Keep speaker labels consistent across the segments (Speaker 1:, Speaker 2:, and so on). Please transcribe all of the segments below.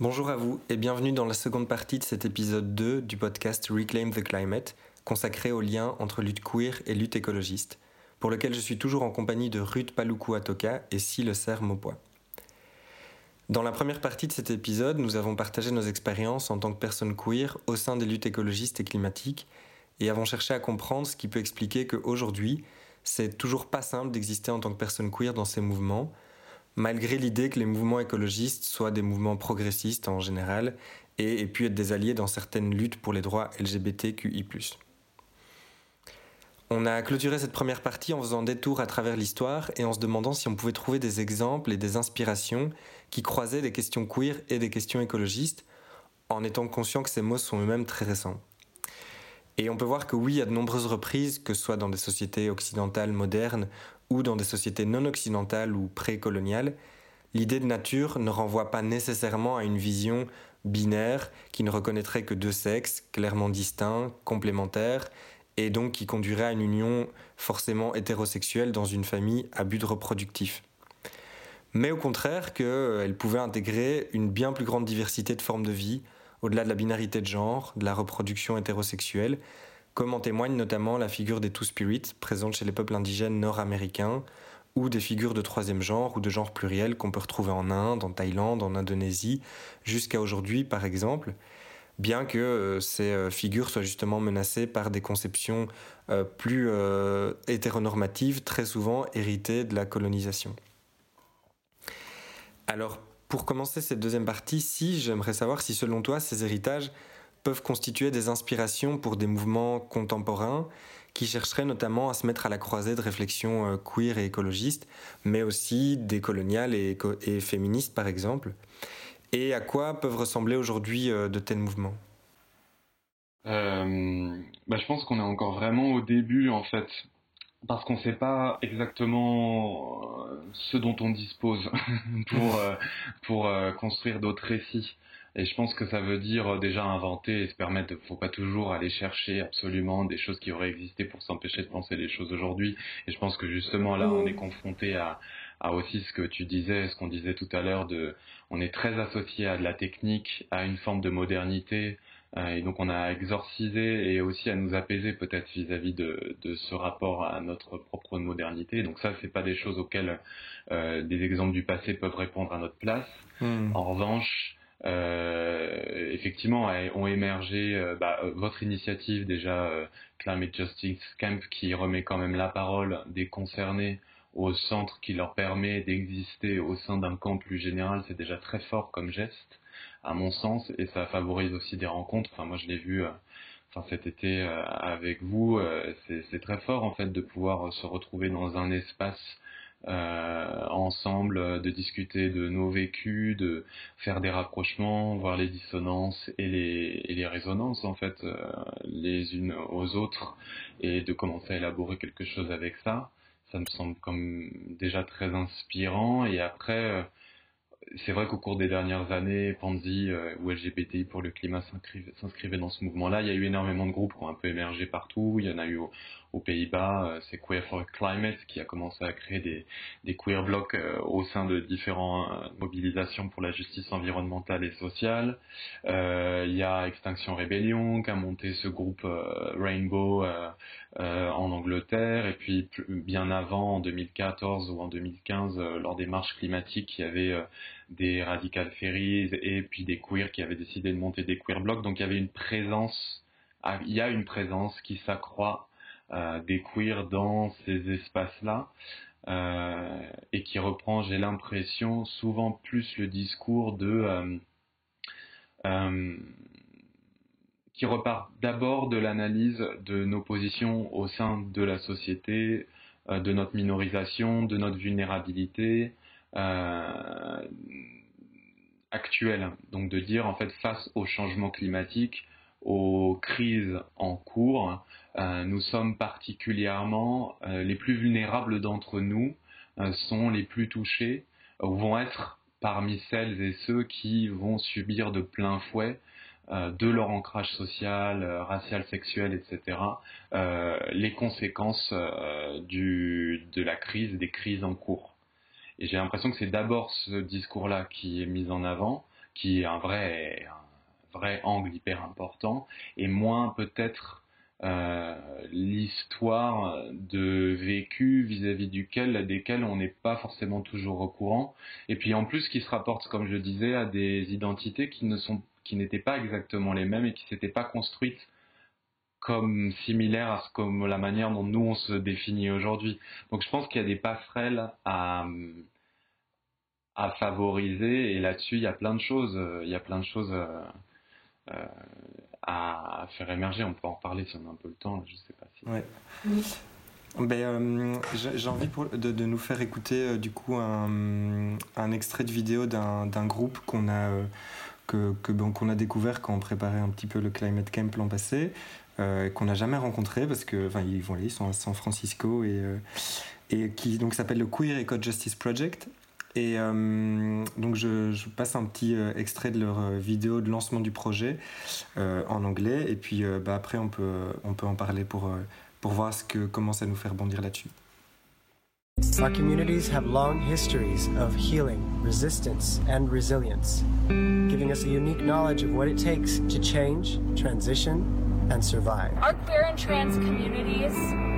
Speaker 1: Bonjour à vous et bienvenue dans la seconde partie de cet épisode 2 du podcast Reclaim the Climate, consacré au lien entre lutte queer et lutte écologiste, pour lequel je suis toujours en compagnie de Ruth Paluku Atoka et Sile Serre Maupois. Dans la première partie de cet épisode, nous avons partagé nos expériences en tant que personnes queer au sein des luttes écologistes et climatiques et avons cherché à comprendre ce qui peut expliquer qu'aujourd'hui, c'est toujours pas simple d'exister en tant que personne queer dans ces mouvements, malgré l'idée que les mouvements écologistes soient des mouvements progressistes en général et aient pu être des alliés dans certaines luttes pour les droits LGBTQI. On a clôturé cette première partie en faisant des tours à travers l'histoire et en se demandant si on pouvait trouver des exemples et des inspirations qui croisaient des questions queer et des questions écologistes, en étant conscient que ces mots sont eux-mêmes très récents. Et on peut voir que oui, à de nombreuses reprises, que ce soit dans des sociétés occidentales modernes ou dans des sociétés non occidentales ou précoloniales, l'idée de nature ne renvoie pas nécessairement à une vision binaire qui ne reconnaîtrait que deux sexes clairement distincts, complémentaires, et donc qui conduirait à une union forcément hétérosexuelle dans une famille à but reproductif. Mais au contraire qu'elle pouvait intégrer une bien plus grande diversité de formes de vie, au-delà de la binarité de genre, de la reproduction hétérosexuelle, comme en témoigne notamment la figure des Two Spirits présente chez les peuples indigènes nord-américains, ou des figures de troisième genre ou de genre pluriel qu'on peut retrouver en Inde, en Thaïlande, en Indonésie, jusqu'à aujourd'hui par exemple, bien que euh, ces euh, figures soient justement menacées par des conceptions euh, plus hétéronormatives, très souvent héritées de la colonisation. Alors, pour commencer cette deuxième partie, si j'aimerais savoir si selon toi ces héritages peuvent constituer des inspirations pour des mouvements contemporains qui chercheraient notamment à se mettre à la croisée de réflexions queer et écologistes, mais aussi décoloniales et, et féministes par exemple. Et à quoi peuvent ressembler aujourd'hui euh, de tels mouvements?
Speaker 2: Euh, bah, Je pense qu'on est encore vraiment au début en fait, parce qu'on ne sait pas exactement euh, ce dont on dispose pour, pour construire d'autres récits. Et je pense que ça veut dire déjà inventer et se permettre, il ne faut pas toujours aller chercher absolument des choses qui auraient existé pour s'empêcher de penser les choses aujourd'hui. Et je pense que justement là, on est confronté à, à aussi ce que tu disais, ce qu'on disait tout à l'heure, de, on est très associé à de la technique, à une forme de modernité, euh, et donc on a exorcisé et aussi à nous apaiser peut-être vis-à-vis de, de, ce rapport à notre propre modernité. Donc ça, c'est pas des choses auxquelles euh, des exemples du passé peuvent répondre à notre place. Hmm. En revanche, euh, effectivement, ont émergé euh, bah, votre initiative déjà Climate Justice Camp qui remet quand même la parole des concernés au centre qui leur permet d'exister au sein d'un camp plus général, c'est déjà très fort comme geste, à mon sens, et ça favorise aussi des rencontres. Enfin, moi, je l'ai vu, euh, enfin, cet été euh, avec vous, euh, c'est très fort en fait de pouvoir se retrouver dans un espace ensemble, de discuter de nos vécus, de faire des rapprochements, voir les dissonances et les, et les résonances en fait les unes aux autres, et de commencer à élaborer quelque chose avec ça ça me semble comme déjà très inspirant. Et après, euh, c'est vrai qu'au cours des dernières années, Panzi euh, ou LGBTI pour le climat s'inscrivait dans ce mouvement-là. Il y a eu énormément de groupes qui ont un peu émergé partout. Il y en a eu aux Pays-Bas, euh, c'est Queer for Climate qui a commencé à créer des, queer blocs euh, au sein de différentes mobilisations pour la justice environnementale et sociale. il y a Extinction Rebellion qui a monté ce groupe Rainbow en Angleterre et puis bien avant, en 2014 ou en 2015, lors des marches climatiques, il y avait des radical ferries et puis des queers qui avaient décidé de monter des queer blocs. Donc il y avait une présence, ah, il y a une présence qui s'accroît euh, des queers dans ces espaces-là euh, et qui reprend, j'ai l'impression, souvent plus le discours de euh, qui repart d'abord de l'analyse de nos positions au sein de la société, de notre minorisation, de notre vulnérabilité actuelle. Donc de dire en fait face au changement climatique, aux crises en cours, euh, nous sommes particulièrement euh, les plus vulnérables d'entre nous, euh, sont les plus touchés, vont être parmi celles et ceux qui vont subir de plein fouet de leur ancrage social, racial, sexuel, etc., les conséquences de la crise, des crises en cours. Et j'ai l'impression que c'est d'abord ce discours-là qui est mis en avant, qui est un vrai, un vrai angle hyper important, et moins peut-être euh, l'histoire de vécu vis-à-vis duquel, desquels on n'est pas forcément toujours au courant. Et puis en plus qui se rapporte, comme je disais, à des identités qui ne sont, qui n'étaient pas exactement les mêmes et qui s'étaient pas construites comme similaires à ce comme la manière dont nous on se définit aujourd'hui. Donc je pense qu'il y a des passerelles à à favoriser et là-dessus il y a plein de choses, il y a plein de choses euh, euh, à faire émerger. On peut en reparler si on a un peu le temps, je sais pas si.
Speaker 1: Ouais. Ben, euh, j'ai envie de, de, nous faire écouter euh, du coup un, un, extrait de vidéo d'un groupe qu'on a, que, que bon, qu'on a découvert quand on préparait un petit peu le Climate Camp l'an passé, qu'on n'a jamais rencontré parce que enfin, ils, ils sont à San Francisco et, et qui donc s'appelle le Queer Eco Justice Project et euh, donc je, je, passe un petit euh, extrait de leur euh, vidéo de lancement du projet euh, en anglais et puis euh, bah, après on peut, on peut en parler pour, euh, pour voir ce que, comment ça nous fait rebondir là-dessus.
Speaker 3: Our communities have long histories of healing, resistance, and resilience, giving us a unique knowledge of what it takes to change, transition, and survive.
Speaker 4: Our queer and trans communities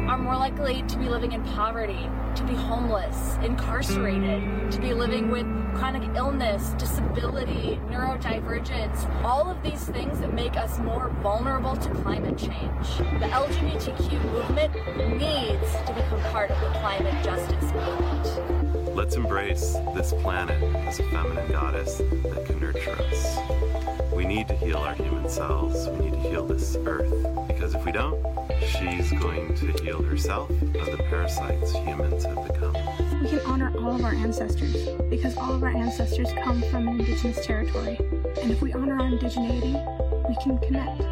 Speaker 4: are more likely to be living in poverty, to be homeless, incarcerated, to be living with chronic illness, disability, neurodivergence, all of these things that make us more vulnerable to climate change. The LGBTQ movement needs to become part of the climate justice movement.
Speaker 5: Let's embrace this planet as a feminine goddess that can nurture us. We need to heal our human selves. We need to heal this earth. Because if we don't, she's going to heal herself of the parasites humans have become.
Speaker 6: We can honor all of our ancestors because all of our ancestors come from an indigenous territory. And if we honor our indigeneity, we can connect.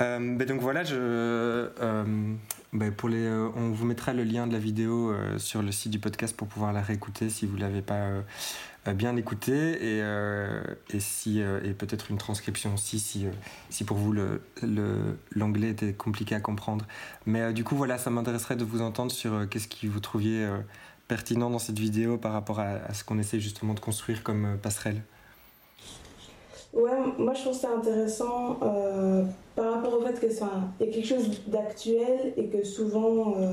Speaker 1: Euh, ben donc voilà, je, euh, ben pour les, euh, on vous mettra le lien de la vidéo euh, sur le site du podcast pour pouvoir la réécouter si vous l'avez pas euh, bien écoutée et, et si et peut-être une transcription aussi si, si pour vous le, le, l'anglais était compliqué à comprendre. Mais du coup voilà, ça m'intéresserait de vous entendre sur qu'est-ce que vous trouviez pertinent dans cette vidéo par rapport à ce qu'on essaie justement de construire comme passerelle.
Speaker 7: Ouais, moi je trouve ça intéressant euh, par rapport au fait que ça y a quelque chose d'actuel et que souvent euh,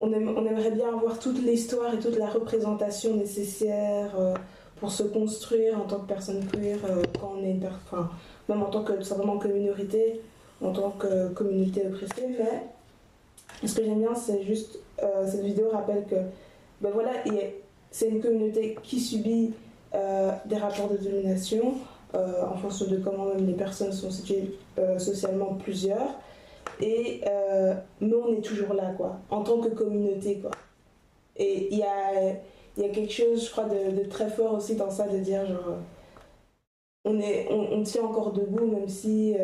Speaker 7: on, aime, on, aimerait bien avoir toute l'histoire et toute la représentation nécessaire euh, pour se construire en tant que personne queer quand on est une enfin, même en tant que simplement que en tant que communauté oppressée. Mais ce que j'aime bien, c'est juste cette vidéo rappelle que ben voilà, c'est une communauté qui subit des rapports de domination euh, en fonction de comment même les personnes sont situées euh, socialement plusieurs. Et mais on est toujours là, quoi, en tant que communauté, quoi. Et il y a, y a quelque chose, je crois, de, très fort aussi dans ça, de dire, genre, on, est, on, tient encore debout, même si,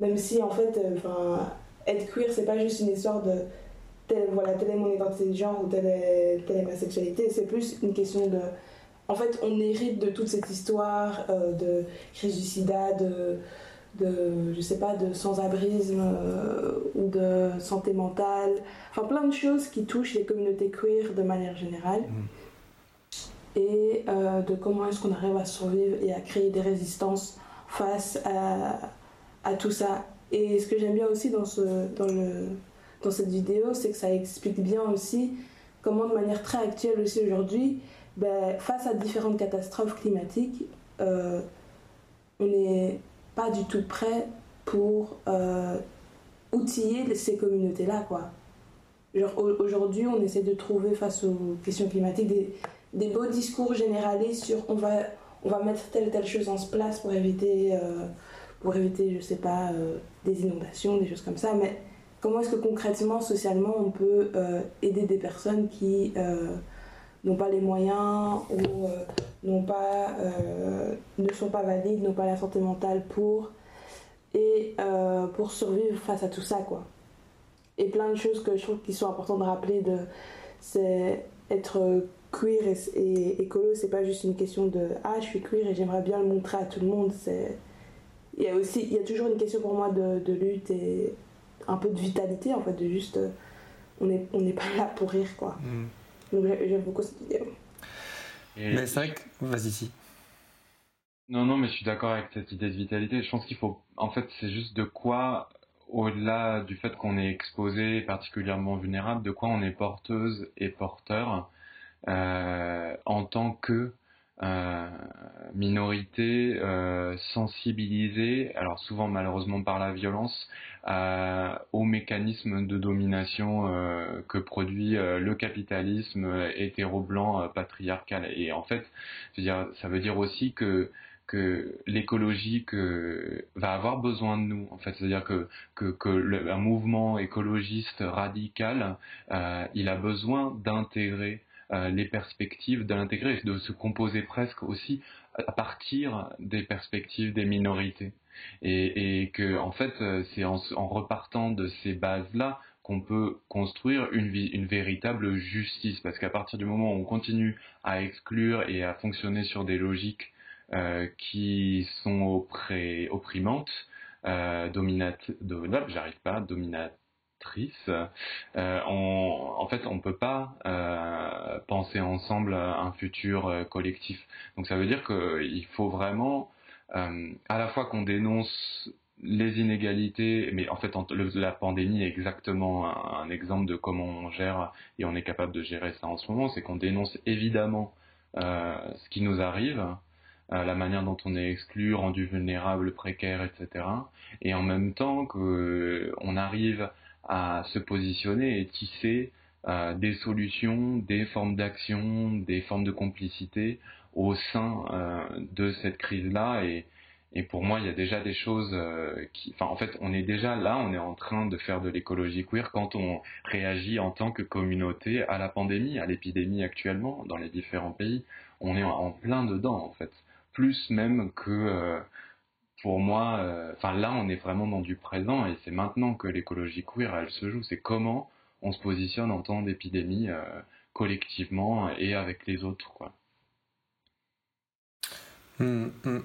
Speaker 7: même si en fait, enfin, être queer, c'est pas juste une histoire de telle, voilà, telle est mon identité de genre ou telle est, telle est ma sexualité, c'est plus une question de en fait, on hérite de toute cette histoire euh, de crise du sida, de, de je sais pas, de sans-abrisme euh, ou de santé mentale. Enfin, plein de choses qui touchent les communautés queer de manière générale. Mmh. Et euh, de comment est-ce qu'on arrive à survivre et à créer des résistances face à, à tout ça. Et ce que j'aime bien aussi dans, ce, dans, le, dans cette vidéo, c'est que ça explique bien aussi comment, de manière très actuelle aussi aujourd'hui, ben, face à différentes catastrophes climatiques, euh, on n'est pas du tout prêt pour euh, outiller ces communautés-là. Aujourd'hui, on essaie de trouver face aux questions climatiques des, des, beaux discours généralisés sur on va, on va mettre telle telle chose en place pour éviter, euh, pour éviter je sais pas, des inondations, des choses comme ça. Mais comment est-ce que concrètement, socialement, on peut aider des personnes qui n'ont pas les moyens ou euh, n'ont pas, euh, ne sont pas valides, n'ont pas la santé mentale pour, et euh, pour survivre face à tout ça. Quoi. Et plein de choses que je trouve qui sont importantes de rappeler, de, c'est être queer et, écolo, c'est pas juste une question de ah je suis queer et j'aimerais bien le montrer à tout le monde. C'est il y a aussi il y a toujours une question pour moi de, lutte et un peu de vitalité en fait de juste on n'est on n'est pas là pour rire quoi. Mm. Donc j'aime beaucoup cette idée.
Speaker 1: mais c'est vrai que vas-y si.
Speaker 2: Non non mais je suis d'accord avec cette idée de vitalité. Je pense qu'il faut en fait c'est juste de quoi au-delà du fait qu'on est exposé, particulièrement vulnérable, de quoi on est porteuse et porteur euh, en tant que euh, minorité euh, sensibilisée, alors souvent malheureusement par la violence, euh, aux mécanismes de domination euh, que produit euh, le capitalisme hétéro-blanc patriarcal. Et en fait, dire, ça veut dire aussi que que l'écologie que va avoir besoin de nous en fait c'est à dire que que, que le, un mouvement écologiste radical euh, il a besoin d'intégrer euh, les perspectives, de l'intégrer de se composer presque aussi à partir des perspectives des minorités. Et, et que en fait euh, c'est en, en repartant de ces bases là qu'on peut construire une, une véritable justice. Parce qu'à partir du moment où on continue à exclure et à fonctionner sur des logiques euh, qui sont opprimantes, euh, dominate, j'arrive pas, Euh, en fait, on ne peut pas euh, penser ensemble un futur euh, collectif. Donc ça veut dire qu'il faut vraiment à la fois qu'on dénonce les inégalités, mais en fait la pandémie est exactement un, exemple de comment on gère et on est capable de gérer ça en ce moment, c'est qu'on dénonce évidemment ce qui nous arrive, la manière dont on est exclu, rendu vulnérable, précaire, etc. Et en même temps qu'on arrive à se positionner et tisser euh, des solutions, des formes d'action, des formes de complicité au sein de cette crise-là. Et, et, pour moi, il y a déjà des choses qui... Enfin, en fait, on est déjà là, on est en train de faire de l'écologie queer quand on réagit en tant que communauté à la pandémie, à l'épidémie actuellement dans les différents pays. On est en plein dedans, en fait plus même que euh, pour moi, euh, enfin là on est vraiment dans du présent et c'est maintenant que l'écologie queer elle se joue, c'est comment on se positionne en temps d'épidémie euh, collectivement et avec les autres quoi.
Speaker 1: Hum, hum.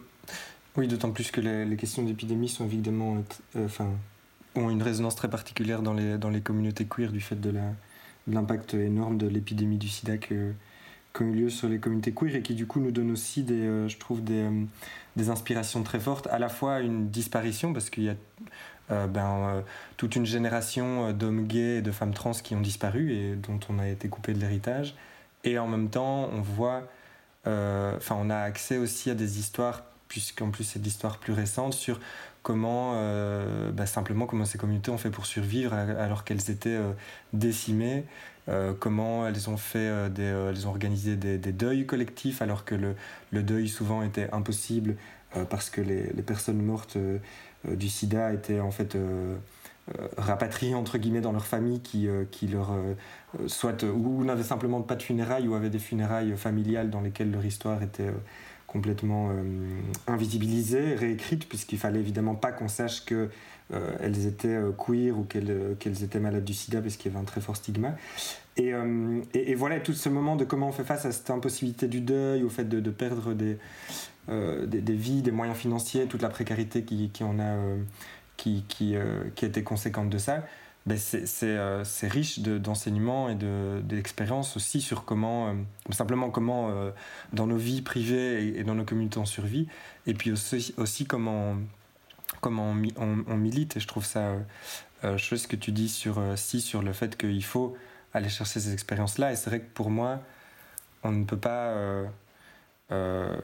Speaker 1: Oui, d'autant plus que les, questions d'épidémie sont évidemment, enfin, ont une résonance très particulière dans les, dans les communautés queer du fait de l'impact énorme de l'épidémie du sida que, qui eu lieu sur les communautés queer et qui du coup nous donne aussi des, euh, je trouve des, euh, des, inspirations très fortes, à la fois une disparition parce qu'il y a euh, ben, toute une génération d'hommes gays et de femmes trans qui ont disparu et dont on a été coupé de l'héritage, et en même temps on voit, enfin on a accès aussi à des histoires puisqu'en plus c'est l'histoire plus récente sur comment ben, simplement comment ces communautés ont fait pour survivre alors qu'elles étaient décimées euh, comment elles ont fait euh, des, euh, elles ont organisé des, deuils collectifs alors que le, deuil souvent était impossible parce que les, personnes mortes du sida étaient en fait rapatriées entre guillemets dans leur famille qui, qui leur soit ou n'avaient simplement pas de funérailles ou avaient des funérailles familiales dans lesquelles leur histoire était complètement invisibilisée, réécrite puisqu'il fallait évidemment pas qu'on sache que euh, elles étaient euh, queer ou euh, qu'elles étaient malades du sida parce qu'il y avait un très fort stigma. Et, et, voilà, tout ce moment de comment on fait face à cette impossibilité du deuil, au fait de, de perdre des, des, vies, des moyens financiers, toute la précarité qui, qui en a, qui, qui, qui, été conséquente de ça. Ben c'est riche d'enseignements et d'expériences aussi sur comment, simplement comment dans nos vies privées et, dans nos communautés on survit, et puis aussi, aussi comment, comment on, milite et je trouve ça euh, chose que tu dis sur euh, si sur le fait qu'il faut aller chercher ces expériences là et c'est vrai que pour moi on ne peut pas euh, euh,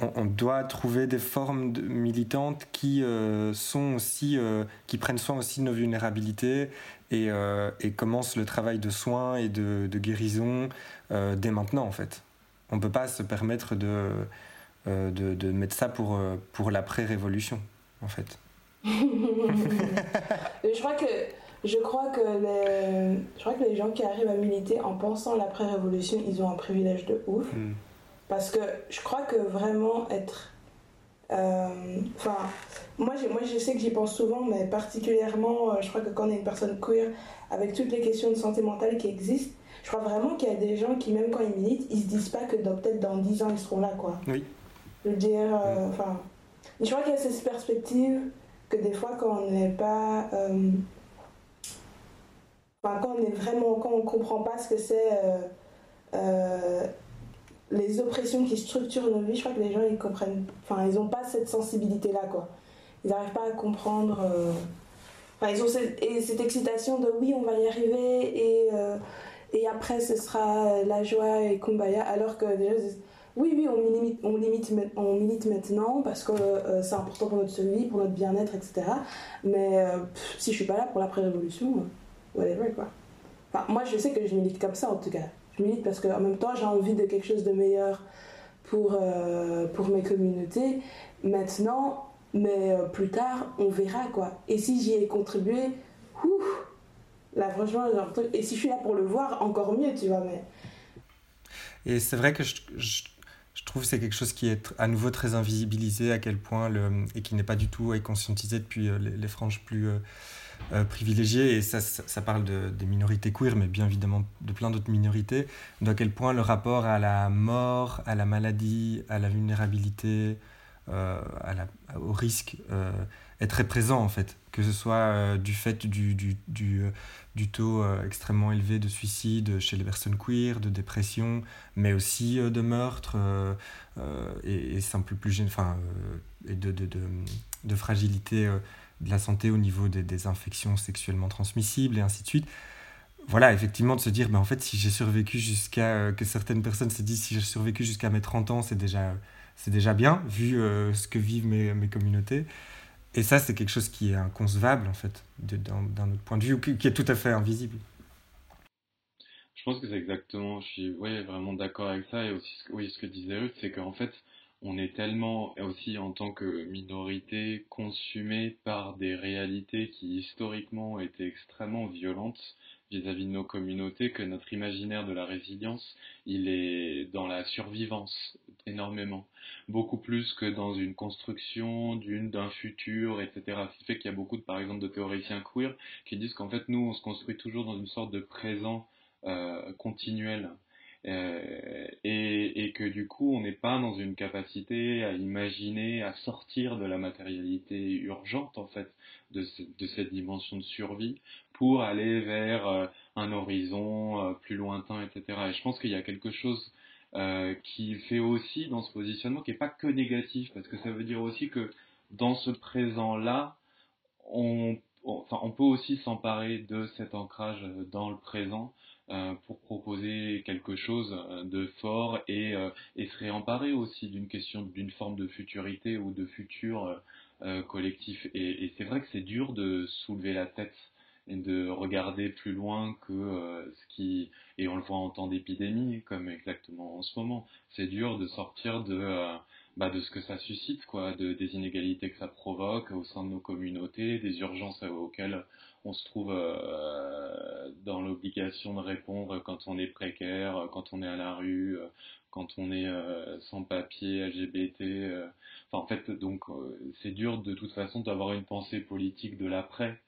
Speaker 1: on, doit trouver des formes militantes qui sont aussi qui prennent soin aussi de nos vulnérabilités et, et commencent le travail de soins et de, guérison dès maintenant en fait. On peut pas se permettre de de, de mettre ça pour, pour l'après-révolution en fait.
Speaker 7: je crois que je crois que les je crois que les gens qui arrivent à militer en pensant l'après-révolution, ils ont un privilège de ouf. Hmm. Parce que je crois que vraiment être euh, enfin, moi, moi je sais que j'y pense souvent, mais particulièrement, euh, je crois que quand on est une personne queer, avec toutes les questions de santé mentale qui existent, je crois vraiment qu'il y a des gens qui, même quand ils militent, ils se disent pas que peut-être dans 10 ans, ils seront là, quoi.
Speaker 1: Oui.
Speaker 7: Je veux dire, euh, enfin. Je crois qu'il y a cette perspective que des fois, quand on n'est pas. Euh, enfin, quand on est vraiment. Quand on comprend pas ce que c'est. Euh, les oppressions qui structurent nos vies, je crois que les gens, ils comprennent. Enfin, ils n'ont pas cette sensibilité-là, quoi. Ils n'arrivent pas à comprendre. Enfin, ils ont cette, et cette excitation de oui, on va y arriver et, et après ce sera la joie et kumbaya, alors que déjà, oui, oui, on milite, on limite, on maintenant parce que euh, c'est important pour notre survie, pour notre bien-être, etc. Mais euh, si je suis pas là pour l'après-révolution, euh, whatever, quoi. Moi, je sais que je milite comme ça, en tout cas. Je milite parce qu'en même temps, j'ai envie de quelque chose de meilleur pour, pour mes communautés. Maintenant, mais plus tard, on verra, quoi. Et si j'y ai contribué, ouf, là, franchement, genre, et si je suis là pour le voir, encore mieux, tu vois, mais...
Speaker 1: Et c'est vrai que je, je trouve que c'est quelque chose qui est à nouveau très invisibilisé, à quel point, le, et qui n'est pas du tout conscientisé depuis euh, les, franges plus euh, euh, privilégiées. Et ça, ça, parle de, des minorités queer, mais bien évidemment de plein d'autres minorités. à quel point le rapport à la mort, à la maladie, à la vulnérabilité, à la, au risque est très présent en fait. Que ce soit du fait du, du, du du taux euh, extrêmement élevé de suicide chez les personnes queer, de dépression, mais aussi euh, de meurtre euh, et, simple plus enfin, et de, de, de, de, fragilité de la santé au niveau des, des, infections sexuellement transmissibles et ainsi de suite. Voilà, effectivement, de se dire, ben, en fait, si j'ai survécu jusqu'à. que certaines personnes se disent, si j'ai survécu jusqu'à mes 30 ans, c'est déjà, déjà bien, vu ce que vivent mes, mes communautés. Et ça, c'est quelque chose qui est inconcevable, en fait, d'un autre point de vue, qui, est tout à fait invisible.
Speaker 2: Je pense que c'est exactement, je suis vraiment d'accord avec ça, et aussi ce que disait Ruth, c'est qu'en fait, on est tellement, aussi en tant que minorité, consumé par des réalités qui historiquement étaient extrêmement violentes, vis-à-vis de nos communautés que notre imaginaire de la résilience, il est dans la survivance énormément, beaucoup plus que dans une construction d'une d'un futur, etc. Ce qui fait qu'il y a beaucoup, de, par exemple, de théoriciens queer qui disent qu'en fait nous, on se construit toujours dans une sorte de présent euh, continuel. Euh, et, que du coup on n'est pas dans une capacité à imaginer, à sortir de la matérialité urgente en fait de, cette dimension de survie pour aller vers euh, un horizon euh, plus lointain, etc. Et je pense qu'il y a quelque chose qui fait aussi dans ce positionnement qui n'est pas que négatif, parce que ça veut dire aussi que dans ce présent-là, on, peut aussi s'emparer de cet ancrage dans le présent pour proposer quelque chose de fort et, euh, et se réemparer aussi d'une question, d'une forme de futurité ou de futur euh, collectif. Et c'est vrai que c'est dur de soulever la tête et de regarder plus loin que ce qui et on le voit en temps d'épidémie comme exactement en ce moment c'est dur de sortir de bah, de ce que ça suscite quoi de des inégalités que ça provoque au sein de nos communautés des urgences auxquelles on se trouve euh, dans l'obligation de répondre quand on est précaire, quand on est à la rue, quand on est euh, sans papier, LGBT. Euh. Enfin, en fait, donc c'est dur de toute façon d'avoir une pensée politique de l'après,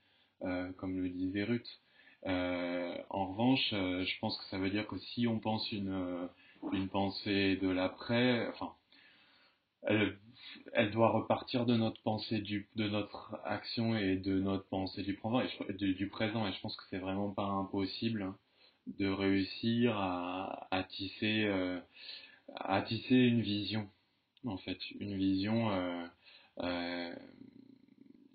Speaker 2: comme le disait Ruth. en revanche, je pense que ça veut dire que si on pense une, une pensée de l'après, enfin, elle, doit repartir de notre pensée du, de notre action et de notre pensée du présent et, du, présent. Et je pense que c'est vraiment pas impossible de réussir à, à tisser euh, à tisser une vision en fait. Une vision euh, euh,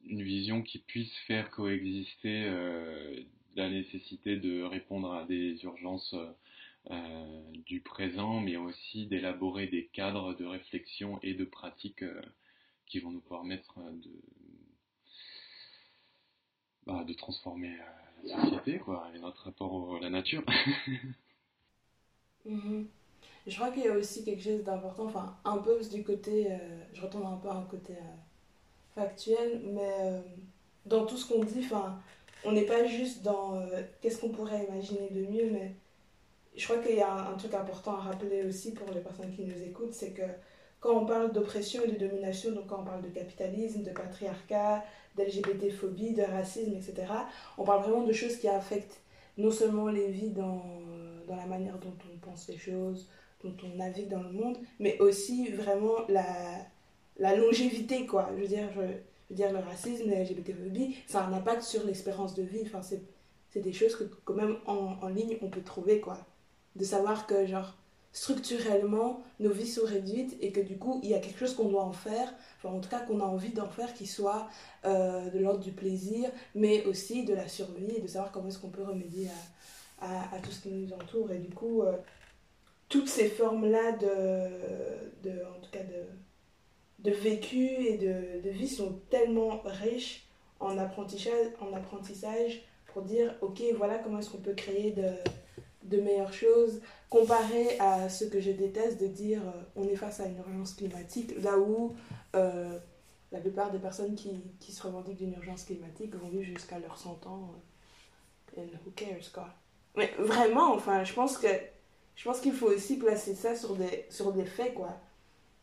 Speaker 2: une vision qui puisse faire coexister la nécessité de répondre à des urgences euh, du présent, mais aussi d'élaborer des cadres de réflexion et de pratique euh, qui vont nous permettre euh, de, bah, de transformer la société quoi, et notre rapport à la nature.
Speaker 7: Mhm. Je crois qu'il y a aussi quelque chose d'important, enfin un peu du côté, je retourne un peu à un côté factuel, mais dans tout ce qu'on dit, enfin, on n'est pas juste dans qu'est-ce qu'on pourrait imaginer de mieux, mais je crois qu'il y a un, truc important à rappeler aussi pour les personnes qui nous écoutent, c'est que quand on parle d'oppression et de domination, donc quand on parle de capitalisme, de patriarcat, d'LGBT-phobie, de racisme, etc., on parle vraiment de choses qui affectent non seulement les vies dans, dans la manière dont on pense les choses, dont on navigue dans le monde, mais aussi vraiment la, la longévité, quoi. Je veux dire, je, veux dire le racisme, la LGBTphobie, ça a un impact sur l'espérance de vie. Enfin, c'est des choses que quand même en, en ligne on peut trouver, quoi. De savoir que, genre, structurellement, nos vies sont réduites et que du coup, il y a quelque chose qu'on doit en faire, enfin en tout cas qu'on a envie d'en faire qui soit euh, de l'ordre du plaisir, mais aussi de la survie et de savoir comment est-ce qu'on peut remédier à, à, tout ce qui nous entoure. Et du coup, euh, toutes ces formes-là de, de, en tout cas de, de vécu et de, de vie sont tellement riches en apprentissage, en apprentissage pour dire, ok, voilà comment est-ce qu'on peut créer de de meilleures choses, comparé à ce que je déteste de dire euh, on est face à une urgence climatique, là où euh, la plupart des personnes qui, qui se revendiquent d'une urgence climatique vont vivre jusqu'à leurs 100 ans. Euh, and who cares, quoi. Mais vraiment, enfin, je pense que je pense qu'il faut aussi placer ça sur des, sur des faits, quoi.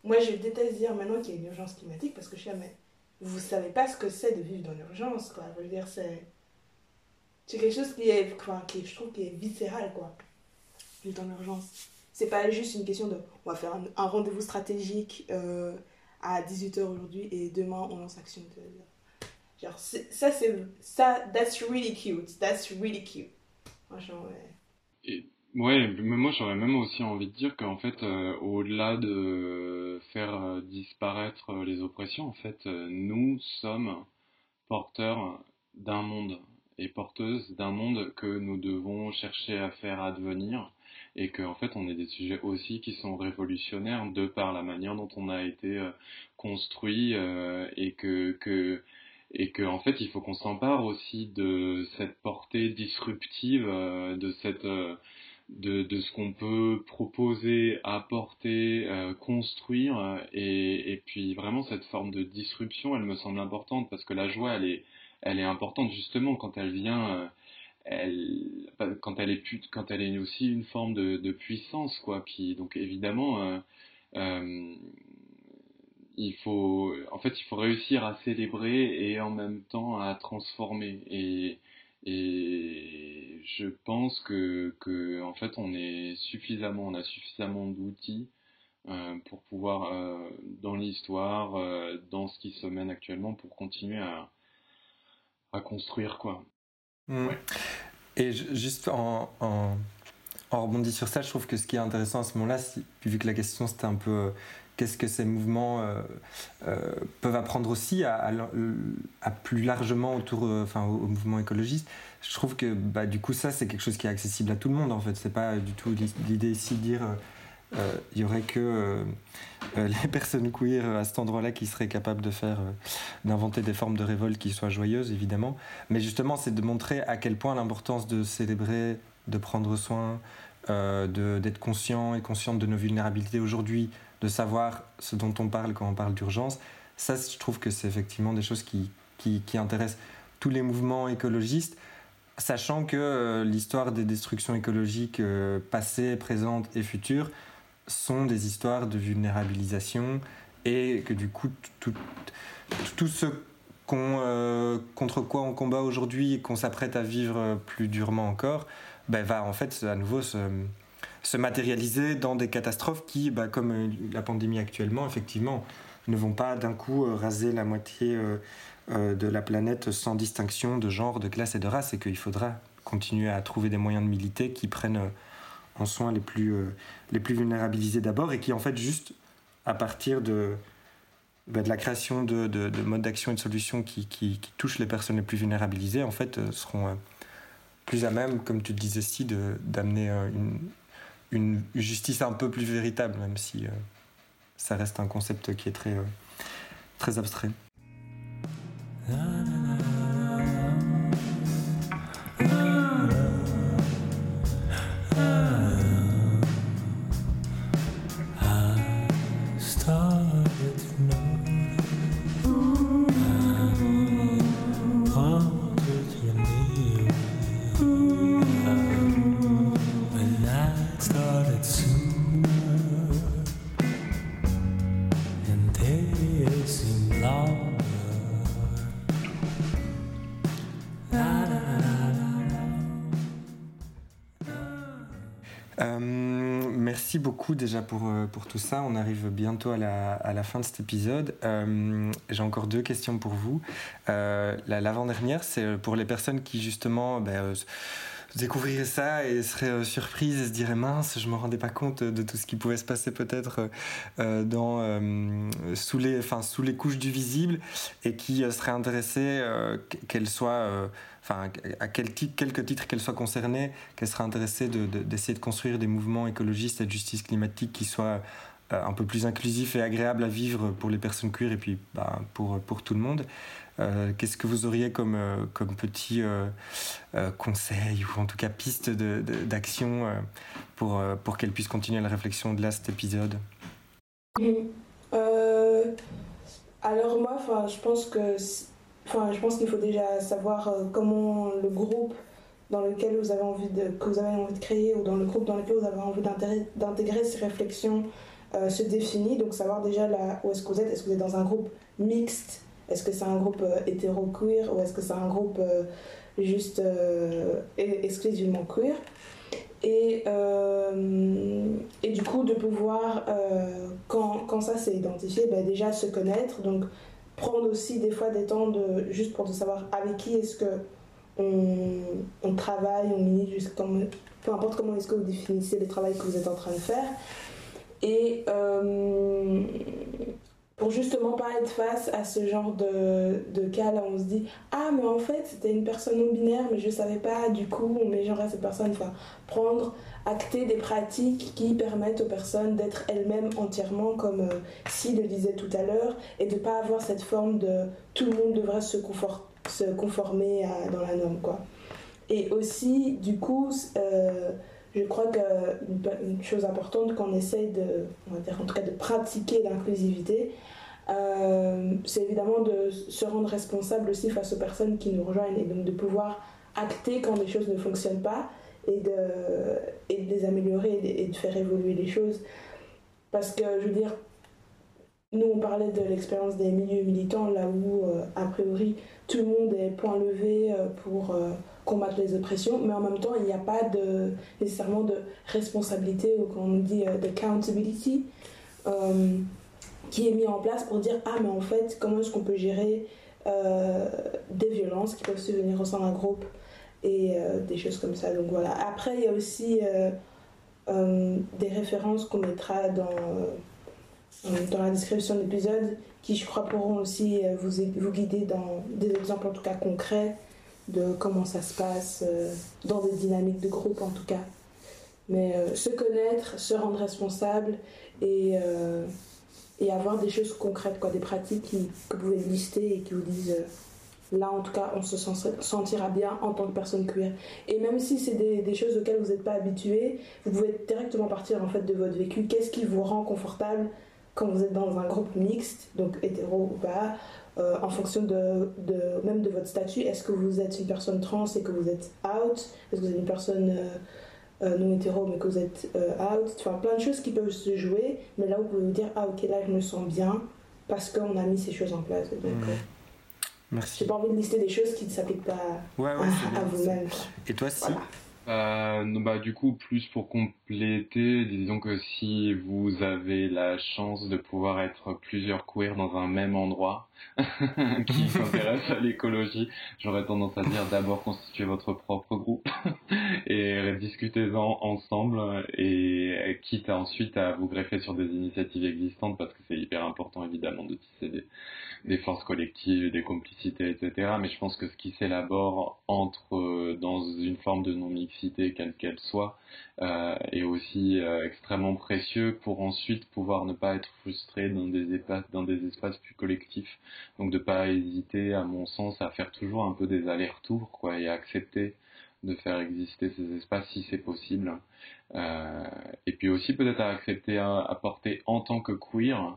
Speaker 7: Moi, je déteste dire maintenant qu'il y a une urgence climatique parce que je suis mais vous savez pas ce que c'est de vivre dans l'urgence, quoi. Je dire, c'est c'est quelque chose qui est, enfin, qui je trouve, qui est viscéral, quoi. Juste en urgence. C'est pas juste une question de, on va faire un, rendez-vous stratégique euh, à 18h aujourd'hui et demain on lance action. Genre, ça, c'est, ça, that's really cute. That's really cute. Franchement, ouais.
Speaker 2: Et, ouais, moi j'aurais même aussi envie de dire qu'en fait, euh, au-delà de faire euh, disparaître les oppressions, en fait, nous sommes porteurs d'un monde et porteuse d'un monde que nous devons chercher à faire advenir et qu'en en fait on est des sujets aussi qui sont révolutionnaires de par la manière dont on a été euh, construit euh, et que, que et que en fait il faut qu'on s'empare aussi de cette portée disruptive euh, de cette de, de ce qu'on peut proposer, apporter, construire et, et puis vraiment cette forme de disruption elle me semble importante parce que la joie elle est elle est importante justement quand elle vient, euh, elle, quand elle est quand elle est aussi une forme de, puissance quoi. Donc évidemment, euh, euh, il faut, en fait, il faut réussir à célébrer et en même temps à transformer. Et, et je pense que, en fait, on est suffisamment, on a suffisamment d'outils pour pouvoir, dans l'histoire, dans ce qui se mène actuellement, pour continuer à, à construire quoi.
Speaker 1: Mmh. Ouais. Et juste en, en, en, rebondit sur ça, je trouve que ce qui est intéressant à ce moment-là, vu que la question c'était un peu euh, qu'est-ce que ces mouvements euh, euh, peuvent apprendre aussi à, à, à plus largement autour, enfin, au, au, mouvement écologiste, je trouve que bah, du coup ça c'est quelque chose qui est accessible à tout le monde en fait. C'est pas du tout l'idée ici de dire il euh, y aurait que euh, euh, les personnes queer à cet endroit-là qui seraient capables de faire, d'inventer des formes de révolte qui soient joyeuses, évidemment. Mais justement, c'est de montrer à quel point l'importance de célébrer, de prendre soin, d'être conscient et consciente de nos vulnérabilités aujourd'hui, de savoir ce dont on parle quand on parle d'urgence. Ça, je trouve que c'est effectivement des choses qui, qui, qui intéressent tous les mouvements écologistes sachant que euh, l'histoire des destructions écologiques euh, passées, présentes et futures sont des histoires de vulnérabilisation et que du coup tout, tout ce qu'on, euh, contre quoi on combat aujourd'hui et qu'on s'apprête à vivre plus durement encore ben, va en fait à nouveau se, se matérialiser dans des catastrophes qui, ben, comme la pandémie actuellement, effectivement, ne vont pas d'un coup raser la moitié euh, euh, de la planète sans distinction de genre, de classe et de race et qu'il faudra continuer à trouver des moyens de militer qui prennent euh, en soin les plus, euh, les plus vulnérabilisés d'abord et qui en fait juste à partir de, bah, de la création de, de, de modes d'action et de solutions qui, qui, touchent les personnes les plus vulnérabilisées en fait euh, seront euh, plus à même, comme tu disais si, d'amener une, une justice un peu plus véritable, même si ça reste un concept qui est très, très abstrait. Pour, pour tout ça. On arrive bientôt à la, fin de cet épisode. J'ai encore deux questions pour vous. L'avant-dernière, c'est pour les personnes qui justement... Ben, découvrirait ça et serait euh, surprise et se dirait mince, je me rendais pas compte de tout ce qui pouvait se passer peut-être euh, euh, dans sous les couches du visible et qui serait intéressée qu'elle soit à quel titre, quelques titres qu'elle soit concernée, qu'elle serait intéressée d'essayer de, construire des mouvements écologistes et de justice climatique qui soient un peu plus inclusifs et agréables à vivre pour les personnes queer et puis bah, pour tout le monde. Euh, qu'est-ce que vous auriez comme, euh, comme petit euh, conseil ou en tout cas piste d'action pour, pour qu'elle puisse continuer la réflexion de là, cet épisode?
Speaker 7: Alors moi, je pense que je pense qu'il faut déjà savoir comment le groupe dans lequel vous avez envie de, que vous avez envie de créer ou dans le groupe dans lequel vous avez envie d'intégrer ces réflexions se définit. Donc savoir déjà là, où est-ce que vous êtes. Est-ce que vous êtes dans un groupe mixte est-ce que c'est un groupe euh, hétéro-queer ou est-ce que c'est un groupe euh, juste euh, exclusivement queer? Et, et du coup de pouvoir, quand, quand, ça s'est identifié, ben déjà se connaître, donc prendre aussi des fois des temps de, juste pour de savoir avec qui est-ce que on, travaille, on milite, peu importe comment est-ce que vous définissez le travail que vous êtes en train de faire. Et pour justement pas être face à ce genre de, de cas là où on se dit ah mais en fait c'était une personne non binaire mais je savais pas du coup on met cette personne enfin prendre acter des pratiques qui permettent aux personnes d'être elles-mêmes entièrement comme euh, si le disait tout à l'heure et de pas avoir cette forme de tout le monde devrait se, se conformer à, dans la norme quoi. Et aussi du coup euh, je crois qu'une chose importante qu'on essaye de, en tout cas de pratiquer l'inclusivité, euh, c'est évidemment de se rendre responsable aussi face aux personnes qui nous rejoignent et donc de pouvoir acter quand les choses ne fonctionnent pas et de, et de les améliorer et de, faire évoluer les choses. Parce que, je veux dire, nous on parlait de l'expérience des milieux militants là où, euh, a priori, tout le monde est point levé euh, pour combattre les oppressions, mais en même temps, il n'y a pas nécessairement de responsabilité ou qu'on dit de accountability qui est mis en place pour dire ah mais en fait comment est-ce qu'on peut gérer euh, des violences qui peuvent se venir au sein d'un groupe et euh, des choses comme ça. Donc voilà. Après il y a aussi euh, des références qu'on mettra dans dans la description de l'épisode qui je crois pourront aussi vous, vous guider dans des exemples en tout cas concrets de comment ça se passe dans des dynamiques de groupe en tout cas mais se connaître se rendre responsable et et avoir des choses concrètes, quoi, des pratiques que vous pouvez lister et qui vous disent euh, là en tout cas on se sentira bien en tant que personne queer. Et même si c'est des, des, choses auxquelles vous n'êtes pas habitué, vous pouvez directement partir en fait de votre vécu. Qu'est-ce qui vous rend confortable quand vous êtes dans un groupe mixte, donc hétéro ou pas, euh, en fonction de, de, même de votre statut. Est-ce que vous êtes une personne trans et que vous êtes out? Est-ce que vous êtes une personne euh, euh, non hétéro mais que vous êtes euh, out, enfin plein de choses qui peuvent se jouer, mais là vous pouvez vous dire ah ok là je me sens bien parce qu'on a mis ces choses en place. Donc, mmh.
Speaker 1: Merci.
Speaker 7: J'ai pas envie de lister des choses qui ne s'appliquent pas à, vous-même.
Speaker 1: Et toi, si?
Speaker 2: Euh, bah, du coup, plus pour compléter, disons que si vous avez la chance de pouvoir être plusieurs queers dans un même endroit qui s'intéresse à l'écologie, j'aurais tendance à dire d'abord constituer votre propre groupe et discutez-en ensemble et quitte ensuite à vous greffer sur des initiatives existantes parce que c'est hyper important évidemment de tisser des, forces collectives, des complicités, etc. Mais je pense que ce qui s'élabore entre euh, dans une forme de non-mixité, quelle qu'elle soit, euh, est aussi euh, extrêmement précieux pour ensuite pouvoir ne pas être frustré dans des dans des espaces plus collectifs. Donc de pas hésiter, à mon sens, à faire toujours un peu des allers-retours, quoi, et à accepter de faire exister ces espaces si c'est possible. Euh, et puis aussi peut-être à accepter à, porter en tant que queer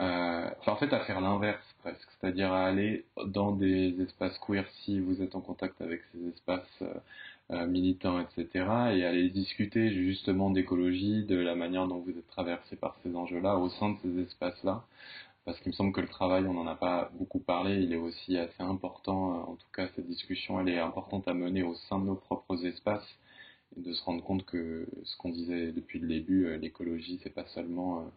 Speaker 2: euh, en fait, à faire l'inverse presque, c'est-à-dire à aller dans des espaces queer si vous êtes en contact avec ces espaces euh, militants, etc., et aller discuter justement d'écologie, de la manière dont vous êtes traversé par ces enjeux-là au sein de ces espaces-là. Parce qu'il me semble que le travail, on n'en a pas beaucoup parlé, il est aussi assez important, en tout cas cette discussion, elle est importante à mener au sein de nos propres espaces et de se rendre compte que ce qu'on disait depuis le début, l'écologie, c'est pas seulement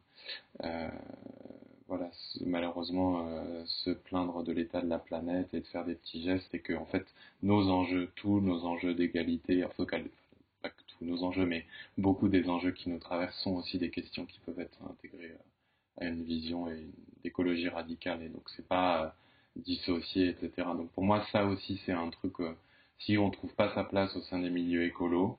Speaker 2: voilà, malheureusement se plaindre de l'état de la planète et de faire des petits gestes et que en fait nos enjeux, tous nos enjeux d'égalité, enfin pas que tous nos enjeux, mais beaucoup des enjeux qui nous traversent sont aussi des questions qui peuvent être intégrées à une vision d'écologie radicale et donc c'est pas dissocié, etc. Donc pour moi, ça aussi, c'est un truc, euh, si on trouve pas sa place au sein des milieux écolos,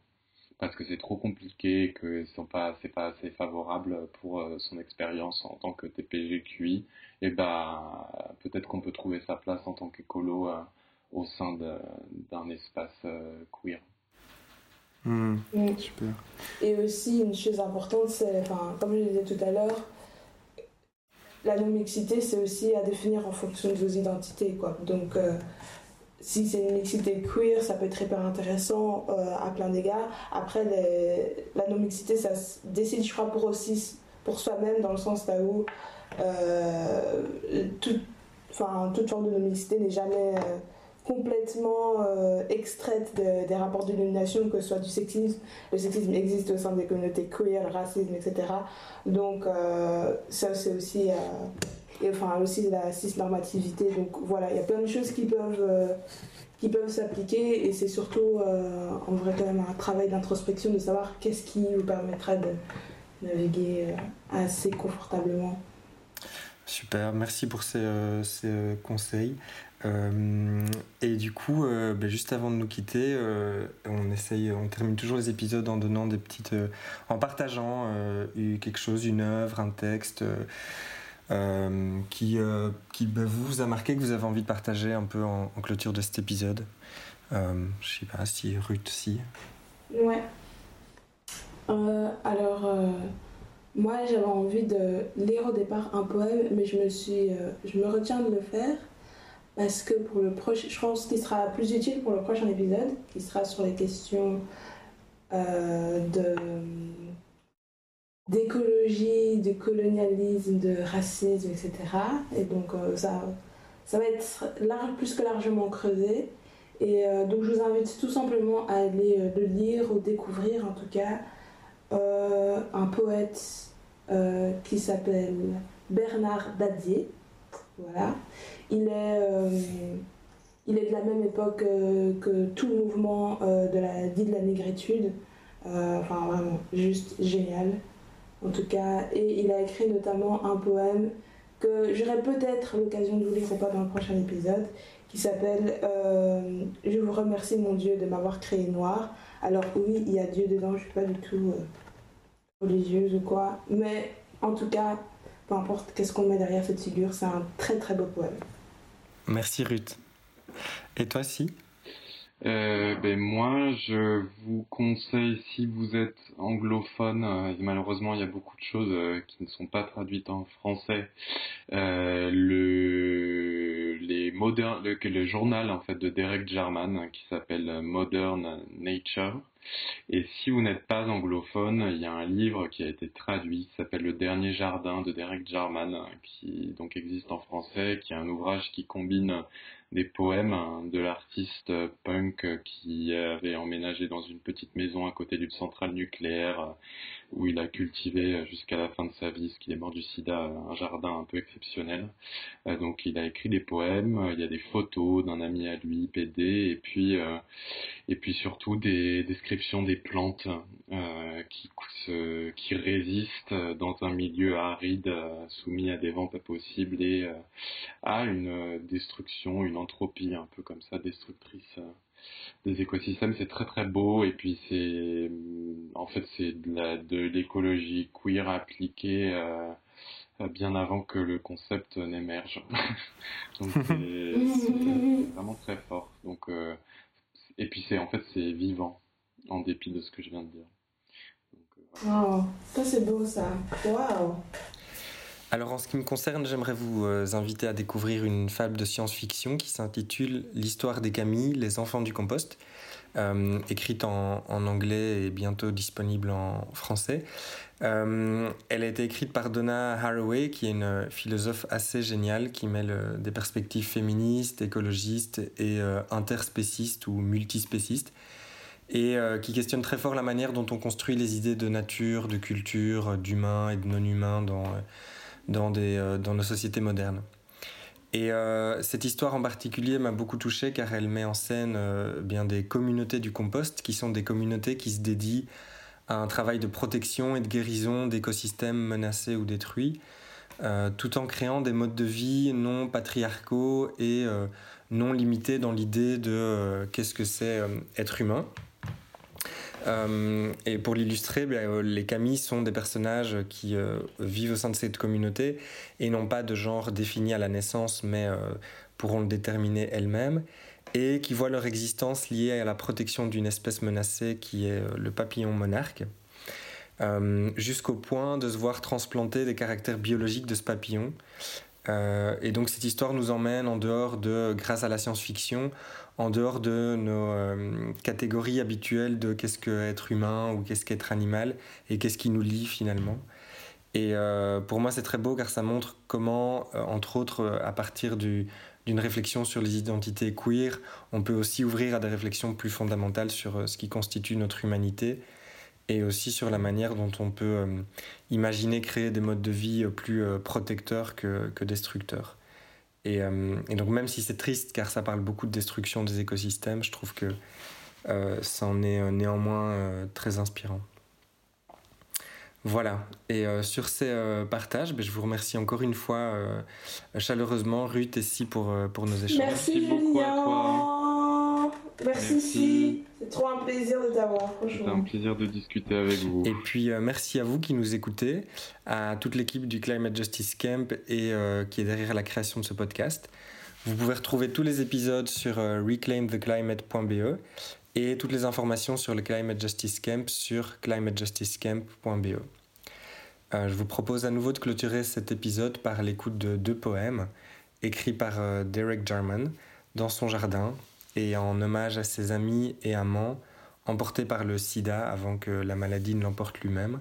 Speaker 2: parce que c'est trop compliqué, que c'est pas, pas assez favorable pour euh, son expérience en tant que TPGQI, et bah peut-être qu'on peut trouver sa place en tant qu'écolo euh, au sein d'un espace queer.
Speaker 1: Hmm.
Speaker 7: Mm. Super. Et aussi, une chose importante, c'est, enfin, comme je le disais tout à l'heure, la non-mixité, c'est aussi à définir en fonction de vos identités. Quoi. Donc, euh, si c'est une mixité queer, ça peut être hyper intéressant euh, à plein d'égards. Après, la non-mixité, ça se décide, je crois, pour pour soi-même, dans le sens là où euh, toute forme de non-mixité n'est jamais complètement euh, extraite des rapports d'illumination, que ce soit du sexisme. Le sexisme existe au sein des communautés queer, le racisme, etc. Donc euh, ça c'est aussi, euh, et, enfin aussi la cisnormativité. Donc voilà, il y a plein de choses qui peuvent qui peuvent s'appliquer et c'est surtout en vrai quand même un travail d'introspection de savoir qu'est-ce qui vous permettra de naviguer assez confortablement.
Speaker 1: Super, merci pour ces conseils. Euh, et du coup, euh, ben, juste avant de nous quitter, euh, on essaye, on termine toujours les épisodes en donnant des petites, en partageant quelque chose, une œuvre, un texte qui, qui ben, vous a marqué, que vous avez envie de partager un peu en, clôture de cet épisode. je sais pas si Ruth, si.
Speaker 7: Ouais. alors, moi, j'avais envie de lire au départ un poème, mais je me suis, je me retiens de le faire parce que pour le prochain, je pense qu'il sera plus utile pour le prochain épisode, qui sera sur les questions euh, de d'écologie, de colonialisme, de racisme, etc. Et donc euh, ça, ça va être plus que largement creusé. Et euh, donc je vous invite tout simplement à aller le lire ou découvrir en tout cas un poète qui s'appelle Bernard Dadier. Voilà. Il est, euh, il est de la même époque euh, que tout le mouvement euh, de la, dit de la négritude. enfin, vraiment, juste génial. En tout cas, et il a écrit notamment un poème que j'aurai peut-être l'occasion de vous lire ou pas dans le prochain épisode, qui s'appelle Je vous remercie mon Dieu de m'avoir créé noir. Alors oui, il y a Dieu dedans, je suis pas du tout religieuse ou quoi, mais en tout cas, peu importe qu'est-ce qu'on met derrière cette figure, c'est un très très beau poème.
Speaker 1: Merci Ruth. Et toi, si?
Speaker 2: Euh, ben moi, je vous conseille, si vous êtes anglophone, euh, malheureusement il y a beaucoup de choses euh, qui ne sont pas traduites en français, le, les modern, le, journal en fait de Derek Jarman qui s'appelle Modern Nature, et si vous n'êtes pas anglophone, il y a un livre qui a été traduit, qui s'appelle Le Dernier Jardin de Derek Jarman, qui donc existe en français, qui est un ouvrage qui combine des poèmes de l'artiste punk qui avait emménagé dans une petite maison à côté d'une centrale nucléaire où il a cultivé jusqu'à la fin de sa vie, ce qu'il est mort du sida, un jardin un peu exceptionnel. Euh, donc il a écrit des poèmes, il y a des photos d'un ami à lui, PD, et puis, euh, et puis surtout des descriptions des plantes euh, qui, qui résistent dans un milieu aride, soumis à des vents pas possibles et à une destruction, une entropie un peu comme ça, destructrice des écosystèmes. C'est très très beau et puis c'est en fait c'est de l'écologie queer appliquée euh, bien avant que le concept n'émerge. Donc c'est vraiment très fort. Donc euh, et puis c'est en fait c'est vivant en dépit de ce que je viens de dire.
Speaker 7: Donc, euh, ça c'est beau ça. Waouh.
Speaker 1: Alors en ce qui me concerne, j'aimerais vous euh, inviter à découvrir une fable de science-fiction qui s'intitule L'histoire des Camilles, les enfants du compost, euh, écrite en, anglais et bientôt disponible en français. Euh, elle a été écrite par Donna Haraway, qui est une philosophe assez géniale qui mêle des perspectives féministes, écologistes et interspécistes ou multispécistes. et qui questionne très fort la manière dont on construit les idées de nature, de culture, d'humain et de non-humain dans, dans, dans nos sociétés modernes. Et cette histoire en particulier m'a beaucoup touché car elle met en scène bien des communautés du compost qui sont des communautés qui se dédient à un travail de protection et de guérison d'écosystèmes menacés ou détruits, euh, tout en créant des modes de vie non patriarcaux et euh, non limités dans l'idée de euh, qu'est-ce que c'est être humain. Et pour l'illustrer, ben, les Camilles sont des personnages qui vivent au sein de cette communauté et n'ont pas de genre défini à la naissance, mais pourront le déterminer elles-mêmes et qui voient leur existence liée à la protection d'une espèce menacée qui est le papillon monarque. Euh, jusqu'au point de se voir transplanter des caractères biologiques de ce papillon. Euh, et donc cette histoire nous emmène en dehors de, grâce à la science-fiction, en dehors de nos euh, catégories habituelles de qu'est-ce qu'être humain ou qu'est-ce qu'être animal et qu'est-ce qui nous lie finalement. Et pour moi c'est très beau car ça montre comment, entre autres, à partir du, d'une réflexion sur les identités queer, on peut aussi ouvrir à des réflexions plus fondamentales sur ce qui constitue notre humanité et aussi sur la manière dont on peut euh, imaginer créer des modes de vie plus euh, protecteurs que, que destructeurs. Et, euh, et, donc même si c'est triste car ça parle beaucoup de destruction des écosystèmes, je trouve que ça en est néanmoins très inspirant. Voilà, et sur ces partages, ben, je vous remercie encore une fois chaleureusement Ruth et Si pour, pour nos échanges.
Speaker 7: Merci, beaucoup à toi. Merci, Si. C'est trop un plaisir de t'avoir, franchement.
Speaker 2: C'est un plaisir de discuter avec vous.
Speaker 1: Et puis euh, merci à vous qui nous écoutez, à toute l'équipe du Climate Justice Camp et euh, qui est derrière la création de ce podcast. Vous pouvez retrouver tous les épisodes sur euh, reclaimtheclimate.be et toutes les informations sur le Climate Justice Camp sur climatejusticecamp.be. je vous propose à nouveau de clôturer cet épisode par l'écoute de deux poèmes écrits par Derek Jarman dans son jardin et en hommage à ses amis et amants emportés par le sida avant que la maladie ne l'emporte lui-même,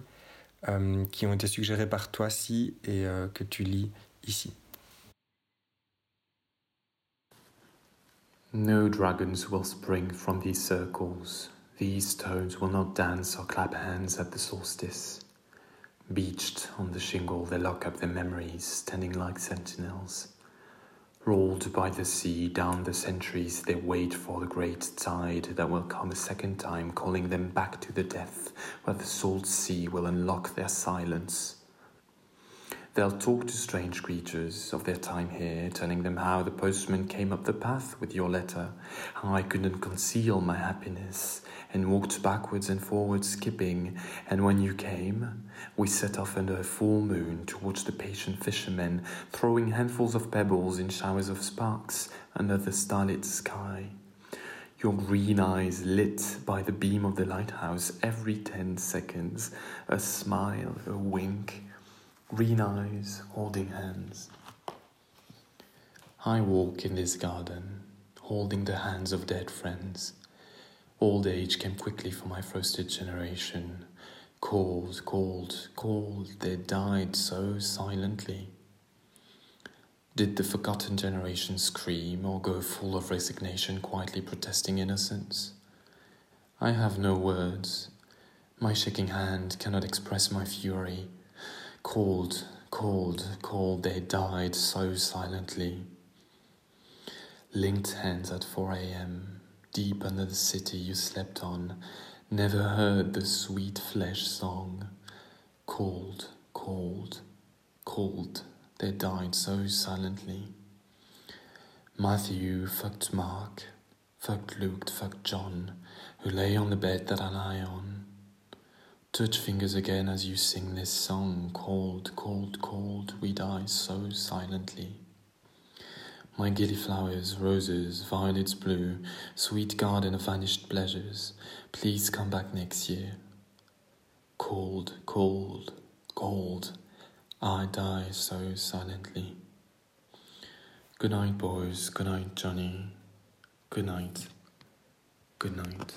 Speaker 1: euh, qui ont été suggérés par toi, Si, et euh, que tu lis ici.
Speaker 8: No dragons will spring from these circles. These stones will not dance or clap hands at the solstice. Beached on the shingle, they lock up their memories, standing like sentinels. Rolled by the sea down the centuries, they wait for the great tide that will come a second time, calling them back to the death where the salt sea will unlock their silence. They'll talk to strange creatures of their time here, telling them how the postman came up the path with your letter, how I couldn't conceal my happiness, and walked backwards and forwards, skipping. And when you came, we set off under a full moon to watch the patient fishermen throwing handfuls of pebbles in showers of sparks under the starlit sky. Your green eyes lit by the beam of the lighthouse every ten seconds, a smile, a wink, green eyes holding hands. I walk in this garden, holding the hands of dead friends Old age came quickly for my frosted generation. Called, called, called, they died so silently. Did the forgotten generation scream or go full of resignation, quietly protesting innocence? I have no words. My shaking hand cannot express my fury. Cold, cold, cold, they died so silently. Linked hands at 4 a.m deep under the city you slept on, never heard the sweet flesh song. Cold, cold, cold, they died so silently. Matthew fucked Mark, fucked Luke, fucked John, who lay on the bed that I lie on. Touch fingers again as you sing this song, cold, cold, cold, we die so silently. My gillyflowers, roses, violets blue, sweet garden of vanished pleasures, please come back next year. Cold, cold, cold, I die so silently. Good night, boys. Good night, Johnny. Good night. Good night.